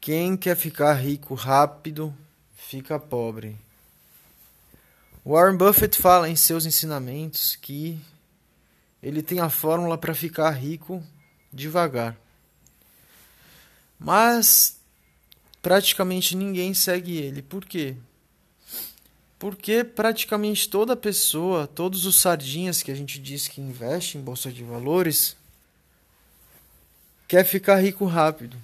Quem quer ficar rico rápido, fica pobre. Warren Buffett fala em seus ensinamentos que ele tem a fórmula para ficar rico devagar. Mas praticamente ninguém segue ele. Por quê? Porque praticamente toda pessoa, todos os sardinhas que a gente diz que investe em bolsa de valores, quer ficar rico rápido.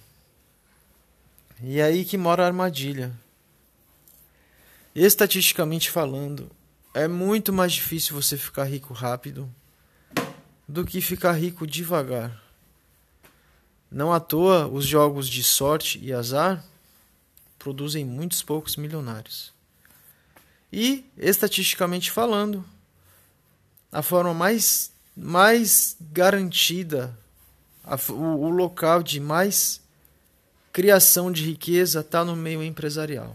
E é aí que mora a armadilha. Estatisticamente falando, é muito mais difícil você ficar rico rápido do que ficar rico devagar. Não à toa, os jogos de sorte e azar produzem muitos poucos milionários. E, estatisticamente falando, a forma mais, mais garantida, a, o, o local de mais criação de riqueza está no meio empresarial,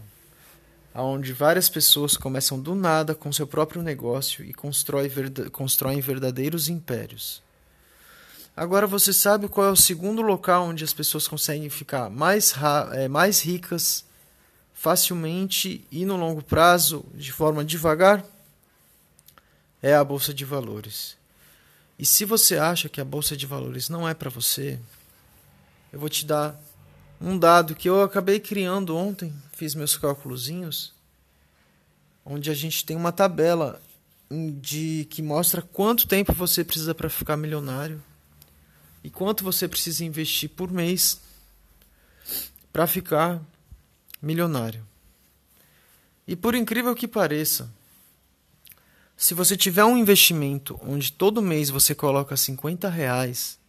onde várias pessoas começam do nada com seu próprio negócio e constroem, verdadeiros impérios. Agora você sabe qual é o segundo local onde as pessoas conseguem ficar mais, é, mais ricas facilmente e no longo prazo, de forma devagar? É a bolsa de valores. E se você acha que a bolsa de valores não é para você, eu vou te dar um dado que eu acabei criando ontem, fiz meus cálculozinhos, onde a gente tem uma tabela de que mostra quanto tempo você precisa para ficar milionário e quanto você precisa investir por mês para ficar milionário. E por incrível que pareça, se você tiver um investimento onde todo mês você coloca 50 reais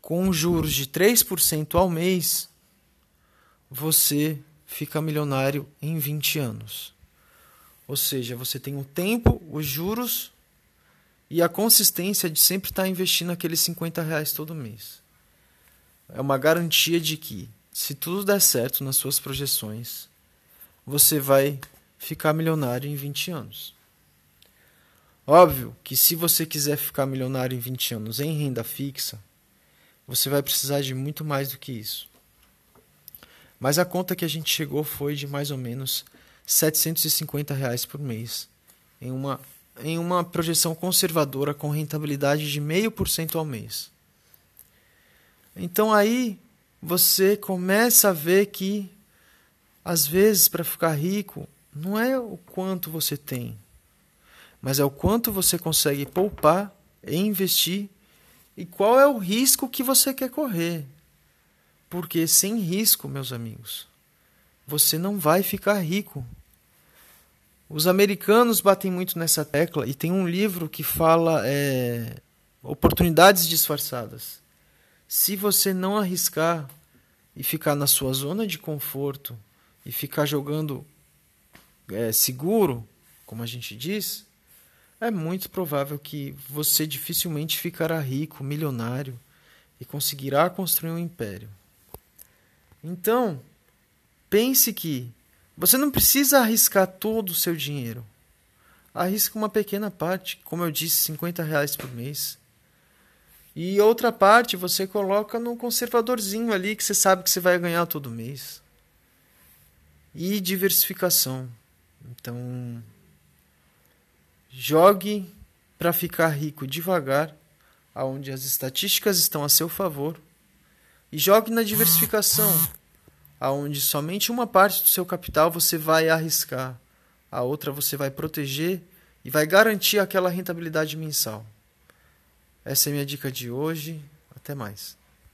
com juros de 3% ao mês, você fica milionário em 20 anos. Ou seja, você tem o tempo, os juros e a consistência de sempre estar investindo aqueles 50 reais todo mês. É uma garantia de que, se tudo der certo nas suas projeções, você vai ficar milionário em 20 anos. Óbvio que se você quiser ficar milionário em 20 anos em renda fixa, você vai precisar de muito mais do que isso. Mas a conta que a gente chegou foi de mais ou menos 750 reais por mês, em uma, em uma projeção conservadora com rentabilidade de 0,5% ao mês. Então aí você começa a ver que, às vezes, para ficar rico, não é o quanto você tem, mas é o quanto você consegue poupar e investir e qual é o risco que você quer correr. Porque sem risco, meus amigos, você não vai ficar rico. Os americanos batem muito nessa tecla e tem um livro que fala é, oportunidades disfarçadas. Se você não arriscar e ficar na sua zona de conforto e ficar jogando é, seguro, como a gente diz, é muito provável que você dificilmente ficará rico, milionário e conseguirá construir um império. Então, pense que você não precisa arriscar todo o seu dinheiro. Arrisca uma pequena parte, como eu disse, 50 reais por mês. E outra parte você coloca num conservadorzinho ali que você sabe que você vai ganhar todo mês. E diversificação. Então, Jogue para ficar rico devagar, aonde as estatísticas estão a seu favor, e jogue na diversificação, aonde somente uma parte do seu capital você vai arriscar, a outra você vai proteger e vai garantir aquela rentabilidade mensal. Essa é a minha dica de hoje. Até mais.